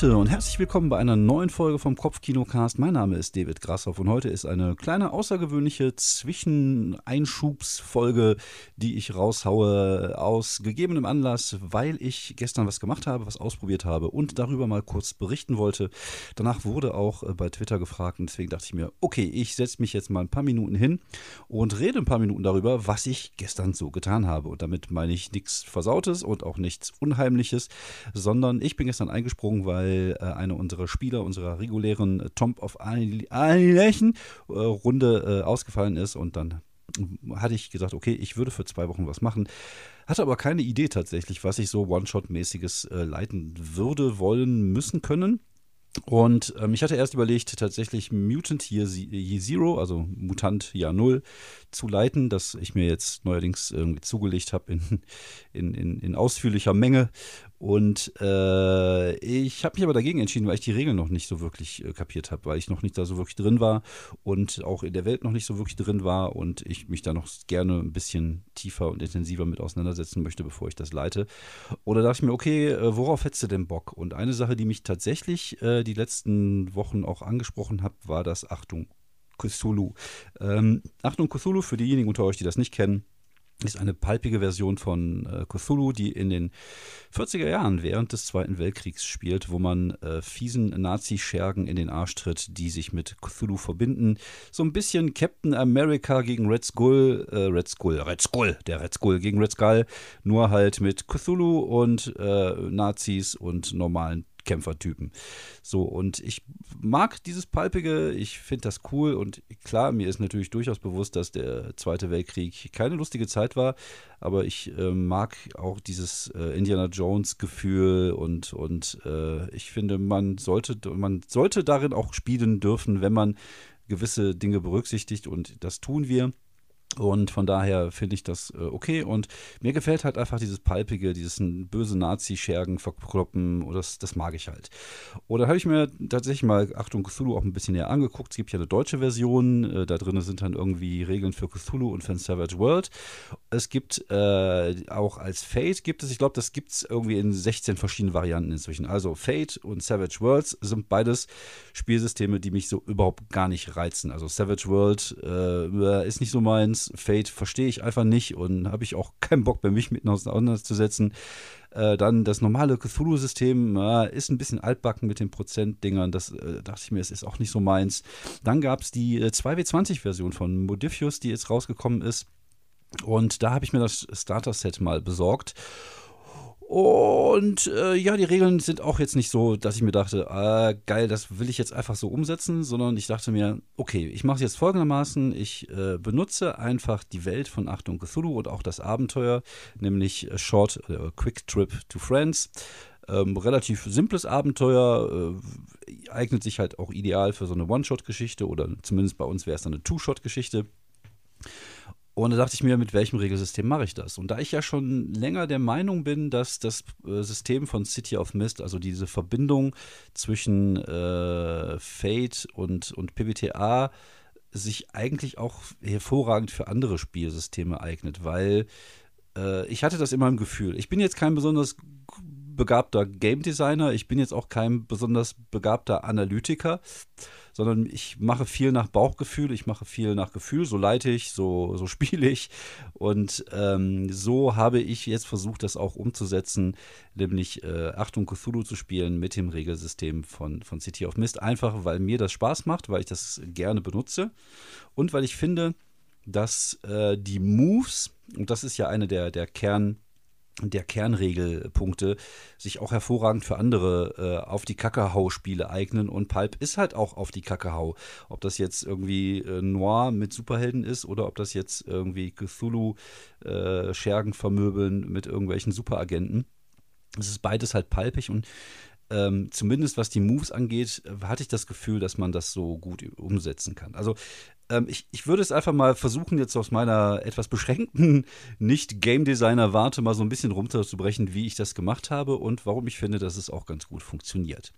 Leute und herzlich willkommen bei einer neuen Folge vom Kopfkinocast. Mein Name ist David Grassoff und heute ist eine kleine außergewöhnliche Zwischeneinschubsfolge, die ich raushaue aus gegebenem Anlass, weil ich gestern was gemacht habe, was ausprobiert habe und darüber mal kurz berichten wollte. Danach wurde auch äh, bei Twitter gefragt und deswegen dachte ich mir, okay, ich setze mich jetzt mal ein paar Minuten hin und rede ein paar Minuten darüber, was ich gestern so getan habe. Und damit meine ich nichts Versautes und auch nichts Unheimliches, sondern ich bin gestern eingesprungen abgesprungen, weil äh, eine unserer Spieler unserer regulären äh, Tomb of Annihilation äh, Runde äh, ausgefallen ist und dann hatte ich gesagt, okay, ich würde für zwei Wochen was machen. Hatte aber keine Idee tatsächlich, was ich so One-Shot-mäßiges äh, leiten würde, wollen, müssen können. Und ähm, ich hatte erst überlegt, tatsächlich Mutant Year, Year Zero, also Mutant Jahr Null, zu leiten, das ich mir jetzt neuerdings irgendwie zugelegt habe in, in, in, in ausführlicher Menge. Und äh, ich habe mich aber dagegen entschieden, weil ich die Regeln noch nicht so wirklich äh, kapiert habe, weil ich noch nicht da so wirklich drin war und auch in der Welt noch nicht so wirklich drin war und ich mich da noch gerne ein bisschen tiefer und intensiver mit auseinandersetzen möchte, bevor ich das leite. Oder dachte ich mir, okay, äh, worauf hättest du denn Bock? Und eine Sache, die mich tatsächlich äh, die letzten Wochen auch angesprochen hat, war das Achtung Cthulhu. Ähm, Achtung Cthulhu, für diejenigen unter euch, die das nicht kennen, ist eine palpige Version von äh, Cthulhu, die in den 40er Jahren während des Zweiten Weltkriegs spielt, wo man äh, fiesen Nazi-Schergen in den Arsch tritt, die sich mit Cthulhu verbinden. So ein bisschen Captain America gegen Red Skull, äh, Red Skull, Red Skull, der Red Skull gegen Red Skull, nur halt mit Cthulhu und äh, Nazis und normalen Kämpfertypen. So, und ich mag dieses Palpige, ich finde das cool und klar, mir ist natürlich durchaus bewusst, dass der Zweite Weltkrieg keine lustige Zeit war, aber ich äh, mag auch dieses äh, Indiana Jones-Gefühl und, und äh, ich finde, man sollte, man sollte darin auch spielen dürfen, wenn man gewisse Dinge berücksichtigt und das tun wir. Und von daher finde ich das äh, okay. Und mir gefällt halt einfach dieses Palpige, dieses böse Nazi-Schergen verkloppen. Und das, das mag ich halt. Oder habe ich mir tatsächlich mal Achtung Cthulhu auch ein bisschen näher angeguckt. Es gibt ja eine deutsche Version. Äh, da drin sind dann irgendwie Regeln für Cthulhu und für Savage World. Es gibt äh, auch als Fate gibt es, ich glaube, das gibt es irgendwie in 16 verschiedenen Varianten inzwischen. Also Fate und Savage Worlds sind beides Spielsysteme, die mich so überhaupt gar nicht reizen. Also Savage World äh, ist nicht so meins. Fate verstehe ich einfach nicht und habe ich auch keinen Bock bei mich mit auseinanderzusetzen. Äh, dann das normale Cthulhu-System äh, ist ein bisschen altbacken mit den Prozentdingern. Das äh, dachte ich mir, es ist auch nicht so meins. Dann gab es die 2W20-Version äh, von Modifius, die jetzt rausgekommen ist. Und da habe ich mir das Starter-Set mal besorgt. Und äh, ja, die Regeln sind auch jetzt nicht so, dass ich mir dachte, ah, geil, das will ich jetzt einfach so umsetzen, sondern ich dachte mir, okay, ich mache es jetzt folgendermaßen, ich äh, benutze einfach die Welt von Achtung Cthulhu und auch das Abenteuer, nämlich Short äh, Quick Trip to Friends. Ähm, relativ simples Abenteuer, äh, eignet sich halt auch ideal für so eine One-Shot-Geschichte oder zumindest bei uns wäre es dann eine Two-Shot-Geschichte. Und da dachte ich mir, mit welchem Regelsystem mache ich das? Und da ich ja schon länger der Meinung bin, dass das äh, System von City of Mist, also diese Verbindung zwischen äh, Fate und, und PBTA, sich eigentlich auch hervorragend für andere Spielsysteme eignet, weil äh, ich hatte das immer im Gefühl. Ich bin jetzt kein besonders begabter Game Designer, ich bin jetzt auch kein besonders begabter Analytiker sondern ich mache viel nach Bauchgefühl, ich mache viel nach Gefühl, so leite ich, so, so spiele ich. Und ähm, so habe ich jetzt versucht, das auch umzusetzen, nämlich äh, Achtung Cthulhu zu spielen mit dem Regelsystem von, von City of Mist. Einfach, weil mir das Spaß macht, weil ich das gerne benutze und weil ich finde, dass äh, die Moves, und das ist ja eine der, der Kern- der Kernregelpunkte sich auch hervorragend für andere äh, auf die Kakahau-Spiele eignen. Und Pulp ist halt auch auf die Kakahau. Ob das jetzt irgendwie äh, Noir mit Superhelden ist oder ob das jetzt irgendwie Cthulhu äh, Schergen vermöbeln mit irgendwelchen Superagenten. Es ist beides halt palpig und ähm, zumindest was die Moves angeht, hatte ich das Gefühl, dass man das so gut umsetzen kann. Also ähm, ich, ich würde es einfach mal versuchen, jetzt aus meiner etwas beschränkten Nicht-Game Designer-Warte mal so ein bisschen runterzubrechen, wie ich das gemacht habe und warum ich finde, dass es auch ganz gut funktioniert.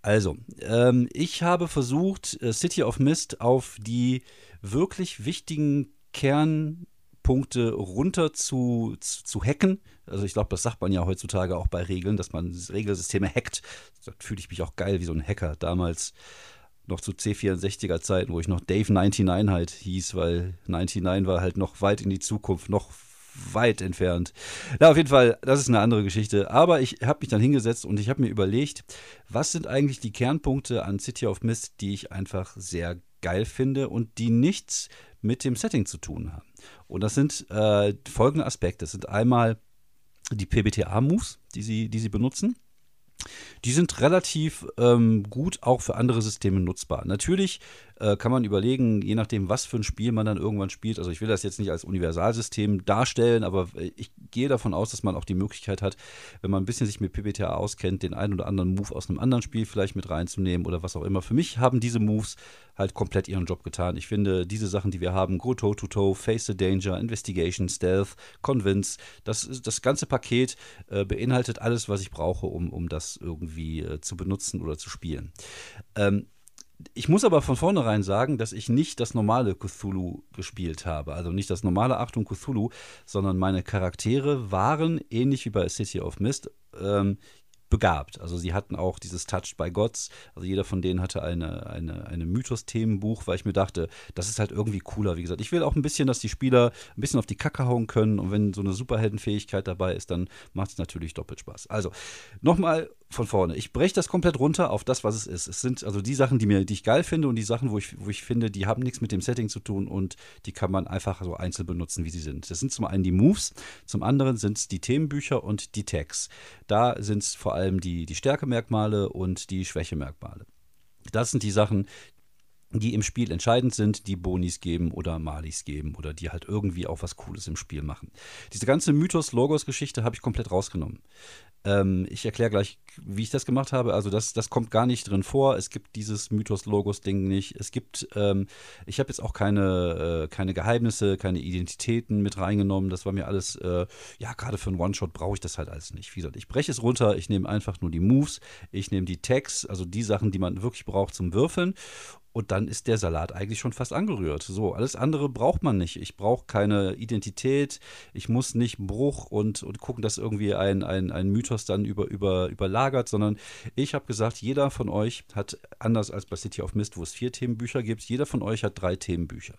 Also, ähm, ich habe versucht, äh, City of Mist auf die wirklich wichtigen Kern Kernpunkte runter zu, zu, zu hacken. Also ich glaube, das sagt man ja heutzutage auch bei Regeln, dass man Regelsysteme hackt. Da fühle ich mich auch geil wie so ein Hacker. Damals noch zu C64er Zeiten, wo ich noch Dave 99 halt hieß, weil 99 war halt noch weit in die Zukunft, noch weit entfernt. Na, auf jeden Fall, das ist eine andere Geschichte. Aber ich habe mich dann hingesetzt und ich habe mir überlegt, was sind eigentlich die Kernpunkte an City of Mist, die ich einfach sehr geil finde und die nichts mit dem Setting zu tun haben. Und das sind äh, folgende Aspekte. Das sind einmal die PBTA-Moves, die sie, die sie benutzen. Die sind relativ ähm, gut auch für andere Systeme nutzbar. Natürlich äh, kann man überlegen, je nachdem, was für ein Spiel man dann irgendwann spielt. Also ich will das jetzt nicht als Universalsystem darstellen, aber äh, ich gehe davon aus, dass man auch die Möglichkeit hat, wenn man ein bisschen sich mit PBTA auskennt, den einen oder anderen Move aus einem anderen Spiel vielleicht mit reinzunehmen oder was auch immer. Für mich haben diese Moves halt komplett ihren Job getan. Ich finde, diese Sachen, die wir haben, Go Toe to Toe, Face the Danger, Investigation, Stealth, Convince, das, das ganze Paket äh, beinhaltet alles, was ich brauche, um, um das irgendwie äh, zu benutzen oder zu spielen. Ähm, ich muss aber von vornherein sagen, dass ich nicht das normale Cthulhu gespielt habe. Also nicht das normale Achtung Cthulhu, sondern meine Charaktere waren, ähnlich wie bei City of Mist, ähm, begabt. Also sie hatten auch dieses Touched by Gods. Also jeder von denen hatte eine, eine, eine Mythos-Themenbuch, weil ich mir dachte, das ist halt irgendwie cooler. Wie gesagt, ich will auch ein bisschen, dass die Spieler ein bisschen auf die Kacke hauen können. Und wenn so eine Superheldenfähigkeit dabei ist, dann macht es natürlich doppelt Spaß. Also nochmal von vorne. Ich breche das komplett runter auf das, was es ist. Es sind also die Sachen, die, mir, die ich geil finde und die Sachen, wo ich, wo ich finde, die haben nichts mit dem Setting zu tun und die kann man einfach so einzeln benutzen, wie sie sind. Das sind zum einen die Moves, zum anderen sind es die Themenbücher und die Tags. Da sind es vor allem die, die Stärkemerkmale und die Schwächemerkmale. Das sind die Sachen, die im Spiel entscheidend sind, die Bonis geben oder Malis geben oder die halt irgendwie auch was Cooles im Spiel machen. Diese ganze Mythos-Logos-Geschichte habe ich komplett rausgenommen. Ähm, ich erkläre gleich, wie ich das gemacht habe. Also das, das kommt gar nicht drin vor. Es gibt dieses Mythos-Logos-Ding nicht. Es gibt, ähm, ich habe jetzt auch keine, äh, keine Geheimnisse, keine Identitäten mit reingenommen. Das war mir alles, äh, ja, gerade für einen One-Shot brauche ich das halt alles nicht. Wie gesagt, ich breche es runter, ich nehme einfach nur die Moves, ich nehme die Tags, also die Sachen, die man wirklich braucht zum Würfeln und dann ist der Salat eigentlich schon fast angerührt. So, alles andere braucht man nicht. Ich brauche keine Identität. Ich muss nicht Bruch und, und gucken, dass irgendwie ein, ein, ein Mythos dann über, über, überlagert, sondern ich habe gesagt, jeder von euch hat, anders als bei City of Mist, wo es vier Themenbücher gibt, jeder von euch hat drei Themenbücher.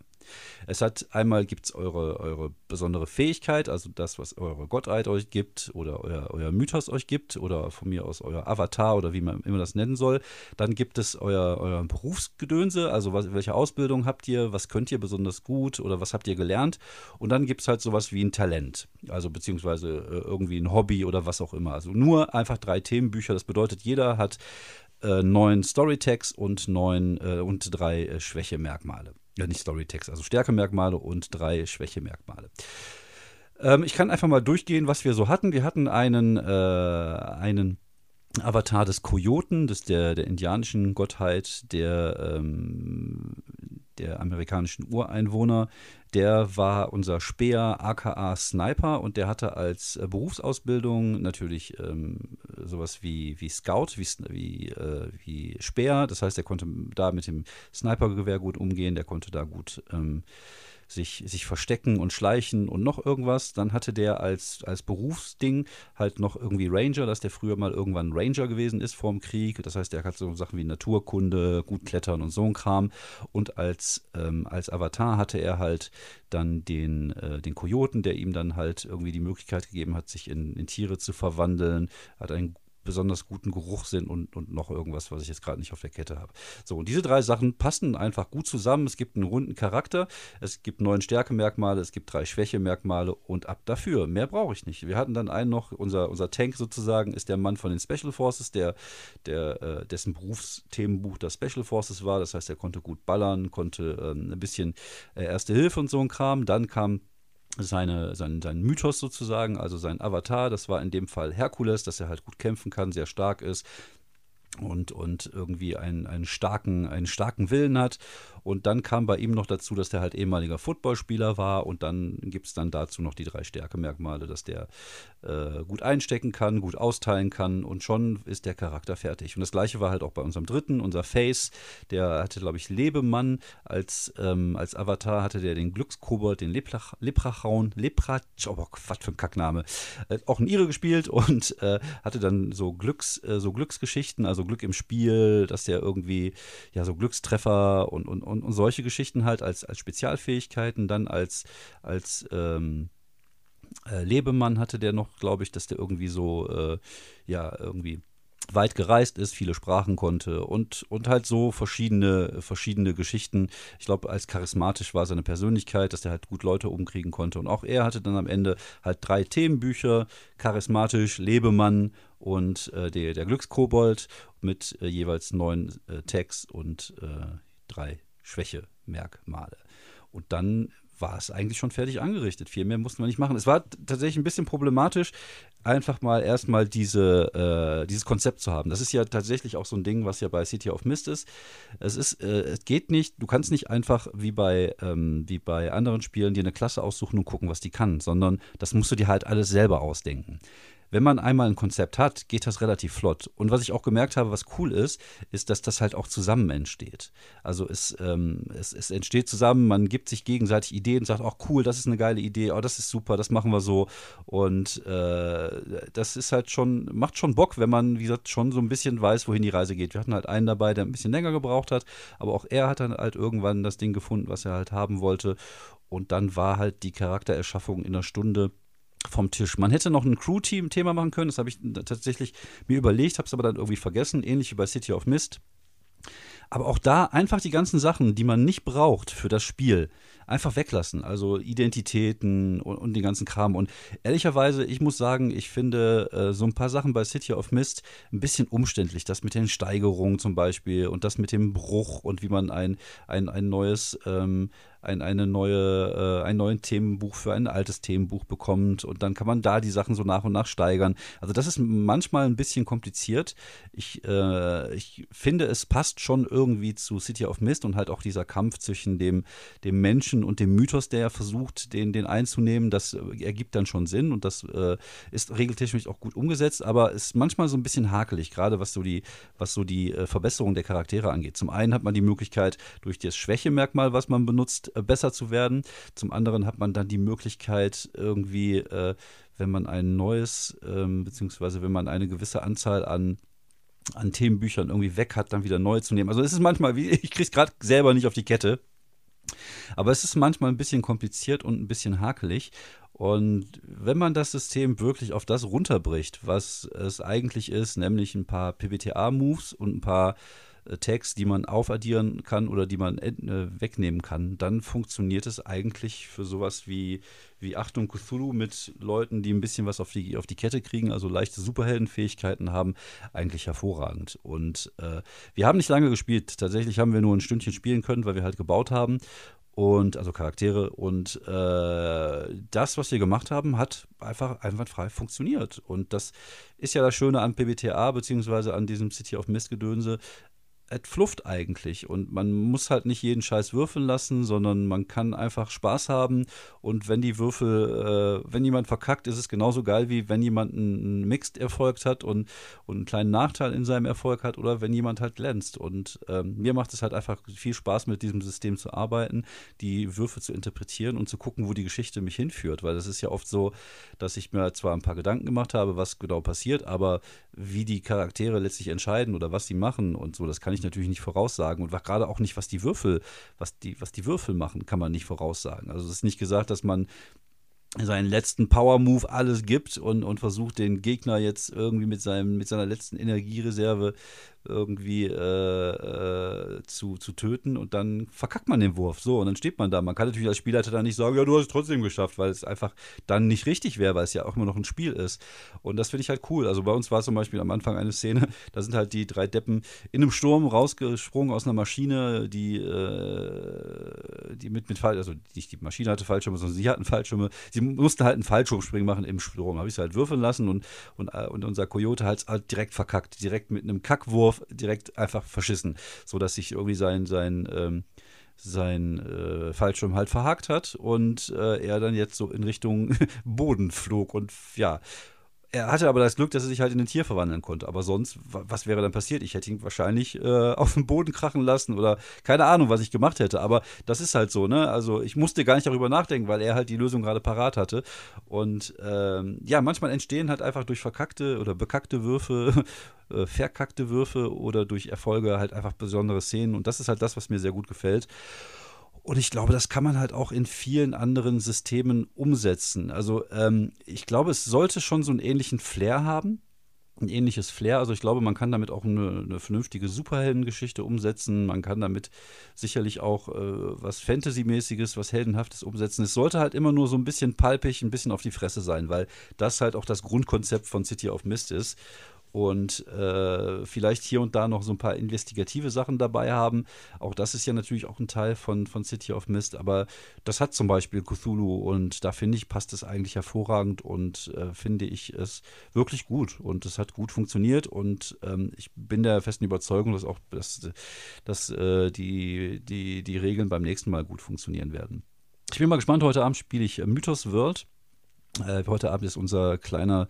Es hat einmal gibt es eure, eure besondere Fähigkeit, also das, was eure Gottheit euch gibt oder euer, euer Mythos euch gibt oder von mir aus euer Avatar oder wie man immer das nennen soll. Dann gibt es euer, euer Berufsgedönse, also was, welche Ausbildung habt ihr, was könnt ihr besonders gut oder was habt ihr gelernt. Und dann gibt es halt sowas wie ein Talent, also beziehungsweise äh, irgendwie ein Hobby oder was auch immer. Also nur einfach drei Themenbücher. Das bedeutet, jeder hat äh, neun Storytags und neun äh, und drei äh, Schwächemerkmale ja nicht Storytext, also Stärkemerkmale und drei Schwächemerkmale. Ähm, ich kann einfach mal durchgehen, was wir so hatten. Wir hatten einen, äh, einen Avatar des Kojoten, des, der, der indianischen Gottheit, der, ähm, der amerikanischen Ureinwohner. Der war unser Speer, aka Sniper, und der hatte als äh, Berufsausbildung natürlich ähm, sowas wie, wie Scout, wie, wie, äh, wie Speer. Das heißt, er konnte da mit dem Snipergewehr gut umgehen, der konnte da gut ähm, sich, sich verstecken und schleichen und noch irgendwas. Dann hatte der als, als Berufsding halt noch irgendwie Ranger, dass der früher mal irgendwann Ranger gewesen ist vorm Krieg. Das heißt, der hat so Sachen wie Naturkunde, gut klettern und so ein Kram. Und als, ähm, als Avatar hatte er halt dann den, äh, den Kojoten, der ihm dann halt irgendwie die Möglichkeit gegeben hat, sich in, in Tiere zu verwandeln, hat einen besonders guten Geruchssinn und, und noch irgendwas, was ich jetzt gerade nicht auf der Kette habe. So, und diese drei Sachen passen einfach gut zusammen. Es gibt einen runden Charakter, es gibt neun Stärkemerkmale, es gibt drei Schwächemerkmale und ab dafür. Mehr brauche ich nicht. Wir hatten dann einen noch, unser, unser Tank sozusagen ist der Mann von den Special Forces, der, der, äh, dessen Berufsthemenbuch das Special Forces war. Das heißt, er konnte gut ballern, konnte äh, ein bisschen äh, Erste Hilfe und so ein Kram. Dann kam seine, sein, sein Mythos sozusagen, also sein Avatar, das war in dem Fall Herkules, dass er halt gut kämpfen kann, sehr stark ist, und, und irgendwie einen, einen, starken, einen starken Willen hat. Und dann kam bei ihm noch dazu, dass der halt ehemaliger Footballspieler war. Und dann gibt es dann dazu noch die drei Stärkemerkmale, dass der äh, gut einstecken kann, gut austeilen kann und schon ist der Charakter fertig. Und das gleiche war halt auch bei unserem dritten, unser Face. Der hatte, glaube ich, Lebemann als, ähm, als Avatar, hatte der den Glückskobold, den Leprach, Leprachaun, Lepra, oh, was für ein Kackname, äh, auch in Ire gespielt und äh, hatte dann so Glücks, äh, so Glücksgeschichten, also Glück im Spiel, dass der irgendwie, ja, so Glückstreffer und, und, und, und solche Geschichten halt als, als Spezialfähigkeiten, dann als, als ähm, äh, Lebemann hatte der noch, glaube ich, dass der irgendwie so, äh, ja, irgendwie weit gereist ist, viele Sprachen konnte und, und halt so verschiedene, verschiedene Geschichten. Ich glaube, als charismatisch war seine Persönlichkeit, dass er halt gut Leute umkriegen konnte. Und auch er hatte dann am Ende halt drei Themenbücher, charismatisch, Lebemann und äh, der, der Glückskobold mit äh, jeweils neun äh, Tags und äh, drei Schwächemerkmale. Und dann war es eigentlich schon fertig angerichtet. Viel mehr mussten wir nicht machen. Es war tatsächlich ein bisschen problematisch, einfach mal erstmal diese, äh, dieses Konzept zu haben. Das ist ja tatsächlich auch so ein Ding, was ja bei City of Mist ist. Es ist, äh, es geht nicht, du kannst nicht einfach wie bei, ähm, wie bei anderen Spielen dir eine Klasse aussuchen und gucken, was die kann, sondern das musst du dir halt alles selber ausdenken wenn man einmal ein Konzept hat, geht das relativ flott. Und was ich auch gemerkt habe, was cool ist, ist, dass das halt auch zusammen entsteht. Also es, ähm, es, es entsteht zusammen, man gibt sich gegenseitig Ideen, sagt auch cool, das ist eine geile Idee, oh, das ist super, das machen wir so. Und äh, das ist halt schon, macht schon Bock, wenn man, wie gesagt, schon so ein bisschen weiß, wohin die Reise geht. Wir hatten halt einen dabei, der ein bisschen länger gebraucht hat, aber auch er hat dann halt irgendwann das Ding gefunden, was er halt haben wollte. Und dann war halt die Charaktererschaffung in einer Stunde vom Tisch. Man hätte noch ein Crew-Team-Thema machen können, das habe ich tatsächlich mir überlegt, habe es aber dann irgendwie vergessen, ähnlich wie bei City of Mist. Aber auch da einfach die ganzen Sachen, die man nicht braucht für das Spiel, einfach weglassen. Also Identitäten und, und den ganzen Kram. Und ehrlicherweise, ich muss sagen, ich finde äh, so ein paar Sachen bei City of Mist ein bisschen umständlich. Das mit den Steigerungen zum Beispiel und das mit dem Bruch und wie man ein, ein, ein neues ähm, ein, eine neue, äh, ein neues Themenbuch für ein altes Themenbuch bekommt und dann kann man da die Sachen so nach und nach steigern. Also das ist manchmal ein bisschen kompliziert. Ich, äh, ich finde, es passt schon irgendwie zu City of Mist und halt auch dieser Kampf zwischen dem, dem Menschen und dem Mythos, der versucht, den, den einzunehmen. Das ergibt dann schon Sinn und das äh, ist regeltechnisch auch gut umgesetzt, aber ist manchmal so ein bisschen hakelig, gerade was so die, was so die äh, Verbesserung der Charaktere angeht. Zum einen hat man die Möglichkeit, durch das Schwächemerkmal, was man benutzt, äh, besser zu werden. Zum anderen hat man dann die Möglichkeit, irgendwie, äh, wenn man ein neues, ähm, beziehungsweise wenn man eine gewisse Anzahl an an Themenbüchern irgendwie weg hat, dann wieder neu zu nehmen. Also es ist manchmal, wie ich kriege es gerade selber nicht auf die Kette. Aber es ist manchmal ein bisschen kompliziert und ein bisschen hakelig. Und wenn man das System wirklich auf das runterbricht, was es eigentlich ist, nämlich ein paar PBTA-Moves und ein paar äh, Tags, die man aufaddieren kann oder die man äh, wegnehmen kann, dann funktioniert es eigentlich für sowas wie, wie Achtung Cthulhu mit Leuten, die ein bisschen was auf die, auf die Kette kriegen, also leichte Superheldenfähigkeiten haben, eigentlich hervorragend. Und äh, wir haben nicht lange gespielt. Tatsächlich haben wir nur ein Stündchen spielen können, weil wir halt gebaut haben und also Charaktere und äh, das, was wir gemacht haben, hat einfach einwandfrei funktioniert und das ist ja das Schöne an PBTA beziehungsweise an diesem City of Mist Flufft eigentlich. Und man muss halt nicht jeden Scheiß würfeln lassen, sondern man kann einfach Spaß haben. Und wenn die Würfel, äh, wenn jemand verkackt, ist es genauso geil, wie wenn jemand einen Mixed Erfolg hat und, und einen kleinen Nachteil in seinem Erfolg hat oder wenn jemand halt glänzt. Und ähm, mir macht es halt einfach viel Spaß mit diesem System zu arbeiten, die Würfe zu interpretieren und zu gucken, wo die Geschichte mich hinführt, weil es ist ja oft so, dass ich mir zwar ein paar Gedanken gemacht habe, was genau passiert, aber wie die Charaktere letztlich entscheiden oder was sie machen und so, das kann ich natürlich nicht voraussagen. Und gerade auch nicht, was die Würfel, was die, was die Würfel machen, kann man nicht voraussagen. Also es ist nicht gesagt, dass man seinen letzten Power-Move alles gibt und, und versucht, den Gegner jetzt irgendwie mit, seinem, mit seiner letzten Energiereserve irgendwie äh, äh, zu, zu töten und dann verkackt man den Wurf. So, und dann steht man da. Man kann natürlich als Spielleiter dann nicht sagen, ja, du hast es trotzdem geschafft, weil es einfach dann nicht richtig wäre, weil es ja auch immer noch ein Spiel ist. Und das finde ich halt cool. Also bei uns war es zum Beispiel am Anfang eine Szene, da sind halt die drei Deppen in einem Sturm rausgesprungen aus einer Maschine, die, äh, die mit, mit Fall, also nicht die Maschine hatte Fallschirme, sondern sie hatten Fallschirme. Sie mussten halt einen Fallschirmspringen machen im Strom. Habe ich es halt würfeln lassen und, und, äh, und unser Coyote halt, halt direkt verkackt. Direkt mit einem Kackwurf, direkt einfach verschissen. Sodass sich irgendwie sein, sein, ähm, sein äh, Fallschirm halt verhakt hat und äh, er dann jetzt so in Richtung Boden flog. Und ja, er hatte aber das Glück, dass er sich halt in ein Tier verwandeln konnte. Aber sonst, was wäre dann passiert? Ich hätte ihn wahrscheinlich äh, auf den Boden krachen lassen oder keine Ahnung, was ich gemacht hätte. Aber das ist halt so, ne? Also ich musste gar nicht darüber nachdenken, weil er halt die Lösung gerade parat hatte. Und ähm, ja, manchmal entstehen halt einfach durch verkackte oder bekackte Würfe, äh, verkackte Würfe oder durch Erfolge halt einfach besondere Szenen. Und das ist halt das, was mir sehr gut gefällt. Und ich glaube, das kann man halt auch in vielen anderen Systemen umsetzen. Also ähm, ich glaube, es sollte schon so einen ähnlichen Flair haben. Ein ähnliches Flair. Also ich glaube, man kann damit auch eine, eine vernünftige Superheldengeschichte umsetzen. Man kann damit sicherlich auch äh, was Fantasy-mäßiges, was Heldenhaftes umsetzen. Es sollte halt immer nur so ein bisschen palpig, ein bisschen auf die Fresse sein, weil das halt auch das Grundkonzept von City of Mist ist und äh, vielleicht hier und da noch so ein paar investigative Sachen dabei haben. Auch das ist ja natürlich auch ein Teil von, von City of Mist, aber das hat zum Beispiel Cthulhu und da finde ich, passt es eigentlich hervorragend und äh, finde ich es wirklich gut und es hat gut funktioniert und ähm, ich bin der festen Überzeugung, dass auch dass, dass, äh, die, die, die Regeln beim nächsten Mal gut funktionieren werden. Ich bin mal gespannt, heute Abend spiele ich Mythos World. Äh, heute Abend ist unser kleiner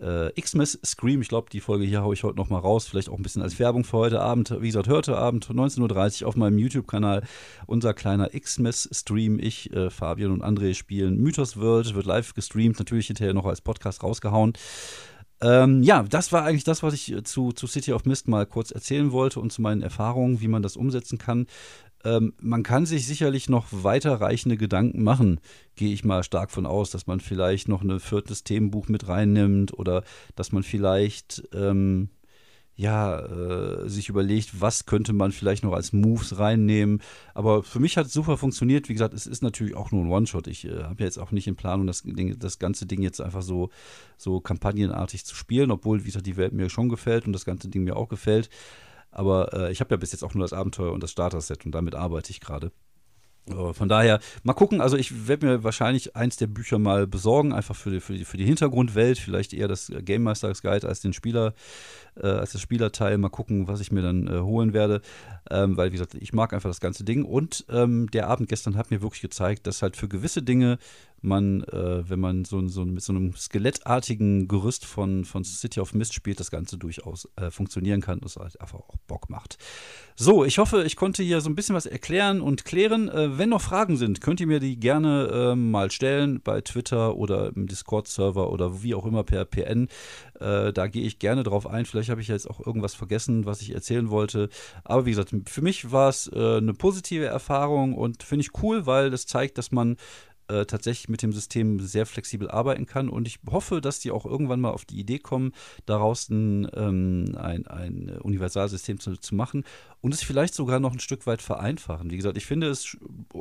äh, Xmas-Scream. Ich glaube, die Folge hier haue ich heute noch mal raus. Vielleicht auch ein bisschen als Werbung für heute Abend. Wie gesagt, heute Abend 19.30 Uhr auf meinem YouTube-Kanal unser kleiner Xmas-Stream. Ich, äh, Fabian und André spielen Mythos World. Wird live gestreamt. Natürlich hinterher noch als Podcast rausgehauen. Ähm, ja, das war eigentlich das, was ich äh, zu, zu City of Mist mal kurz erzählen wollte und zu meinen Erfahrungen, wie man das umsetzen kann. Ähm, man kann sich sicherlich noch weiterreichende Gedanken machen, gehe ich mal stark von aus, dass man vielleicht noch ein viertes Themenbuch mit reinnimmt oder dass man vielleicht ähm, ja, äh, sich überlegt, was könnte man vielleicht noch als Moves reinnehmen. Aber für mich hat es super funktioniert. Wie gesagt, es ist natürlich auch nur ein One-Shot. Ich äh, habe ja jetzt auch nicht in Planung, das, das ganze Ding jetzt einfach so, so kampagnenartig zu spielen, obwohl, wie gesagt, die Welt mir schon gefällt und das ganze Ding mir auch gefällt. Aber äh, ich habe ja bis jetzt auch nur das Abenteuer und das Starter-Set und damit arbeite ich gerade. Von daher, mal gucken. Also, ich werde mir wahrscheinlich eins der Bücher mal besorgen, einfach für die, für die, für die Hintergrundwelt. Vielleicht eher das Game Masters Guide als den Spieler, äh, als das Spielerteil. Mal gucken, was ich mir dann äh, holen werde. Ähm, weil, wie gesagt, ich mag einfach das ganze Ding. Und ähm, der Abend gestern hat mir wirklich gezeigt, dass halt für gewisse Dinge man, äh, wenn man so, so, mit so einem skelettartigen Gerüst von, von City of Mist spielt, das Ganze durchaus äh, funktionieren kann und es halt einfach auch Bock macht. So, ich hoffe, ich konnte hier so ein bisschen was erklären und klären. Äh, wenn noch Fragen sind, könnt ihr mir die gerne ähm, mal stellen bei Twitter oder im Discord-Server oder wie auch immer per PN. Äh, da gehe ich gerne drauf ein. Vielleicht habe ich jetzt auch irgendwas vergessen, was ich erzählen wollte. Aber wie gesagt, für mich war es äh, eine positive Erfahrung und finde ich cool, weil das zeigt, dass man äh, tatsächlich mit dem System sehr flexibel arbeiten kann. Und ich hoffe, dass die auch irgendwann mal auf die Idee kommen, daraus ein, ähm, ein, ein Universalsystem zu, zu machen und es vielleicht sogar noch ein Stück weit vereinfachen. Wie gesagt, ich finde es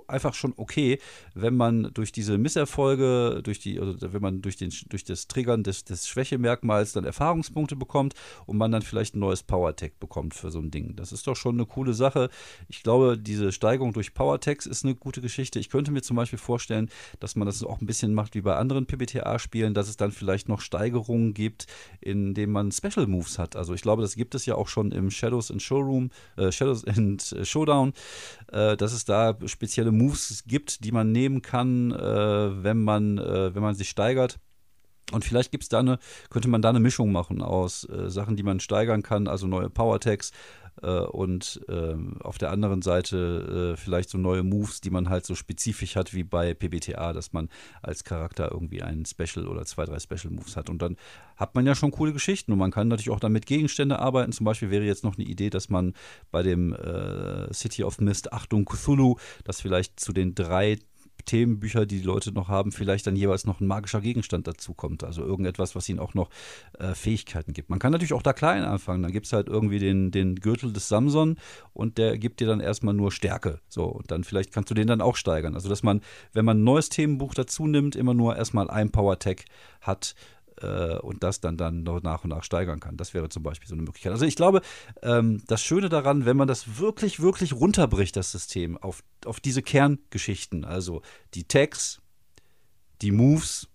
einfach schon okay, wenn man durch diese Misserfolge, durch die, oder wenn man durch, den, durch das Triggern des, des Schwächemerkmals dann Erfahrungspunkte bekommt und man dann vielleicht ein neues Power-Tag bekommt für so ein Ding. Das ist doch schon eine coole Sache. Ich glaube, diese Steigerung durch Power-Tags ist eine gute Geschichte. Ich könnte mir zum Beispiel vorstellen, dass man das auch ein bisschen macht wie bei anderen PBTA-Spielen, dass es dann vielleicht noch Steigerungen gibt, indem man Special Moves hat. Also ich glaube, das gibt es ja auch schon im Shadows in Showroom, äh, Shadows and Showdown, äh, dass es da spezielle Moves gibt, die man nehmen kann, äh, wenn man, äh, wenn man sich steigert. Und vielleicht gibt's da eine, könnte man da eine Mischung machen aus äh, Sachen, die man steigern kann, also neue Power-Tags und äh, auf der anderen Seite äh, vielleicht so neue Moves, die man halt so spezifisch hat wie bei PBTA, dass man als Charakter irgendwie einen Special oder zwei, drei Special Moves hat. Und dann hat man ja schon coole Geschichten und man kann natürlich auch damit Gegenstände arbeiten. Zum Beispiel wäre jetzt noch eine Idee, dass man bei dem äh, City of Mist, Achtung Cthulhu, das vielleicht zu den drei Themenbücher, die die Leute noch haben, vielleicht dann jeweils noch ein magischer Gegenstand dazu kommt. Also irgendetwas, was ihnen auch noch äh, Fähigkeiten gibt. Man kann natürlich auch da klein anfangen. Dann gibt es halt irgendwie den, den Gürtel des Samson und der gibt dir dann erstmal nur Stärke. So, und dann vielleicht kannst du den dann auch steigern. Also, dass man, wenn man ein neues Themenbuch dazu nimmt, immer nur erstmal ein Power-Tag hat, äh, und das dann, dann noch nach und nach steigern kann. Das wäre zum Beispiel so eine Möglichkeit. Also ich glaube, ähm, das Schöne daran, wenn man das wirklich, wirklich runterbricht, das System, auf, auf diese Kerngeschichten, also die Tags, die Moves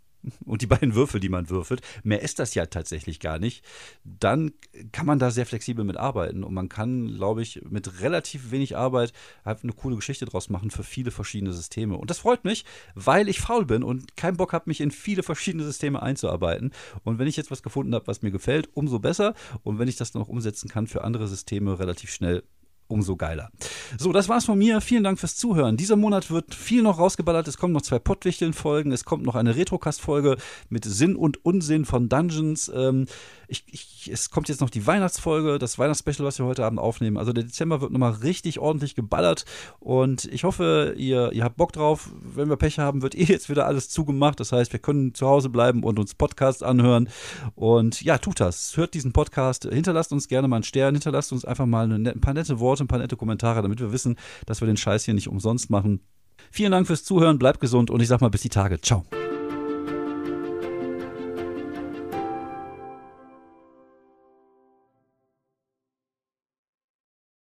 und die beiden Würfel, die man würfelt, mehr ist das ja tatsächlich gar nicht, dann kann man da sehr flexibel mit arbeiten und man kann, glaube ich, mit relativ wenig Arbeit halt eine coole Geschichte draus machen für viele verschiedene Systeme. Und das freut mich, weil ich faul bin und keinen Bock habe, mich in viele verschiedene Systeme einzuarbeiten. Und wenn ich jetzt was gefunden habe, was mir gefällt, umso besser. Und wenn ich das noch umsetzen kann für andere Systeme relativ schnell, umso geiler. So, das war's von mir. Vielen Dank fürs Zuhören. Dieser Monat wird viel noch rausgeballert. Es kommen noch zwei Pottwichteln-Folgen. Es kommt noch eine Retrocast-Folge mit Sinn und Unsinn von Dungeons. Ähm, ich, ich, es kommt jetzt noch die Weihnachtsfolge, das Weihnachtsspecial, was wir heute Abend aufnehmen. Also der Dezember wird nochmal richtig ordentlich geballert. Und ich hoffe, ihr, ihr habt Bock drauf. Wenn wir Pech haben, wird eh jetzt wieder alles zugemacht. Das heißt, wir können zu Hause bleiben und uns Podcasts anhören. Und ja, tut das. Hört diesen Podcast. Hinterlasst uns gerne mal einen Stern. Hinterlasst uns einfach mal eine, ein paar nette Worte, ein paar nette Kommentare, damit wir wissen, dass wir den Scheiß hier nicht umsonst machen. Vielen Dank fürs Zuhören. Bleibt gesund und ich sag mal bis die Tage. Ciao.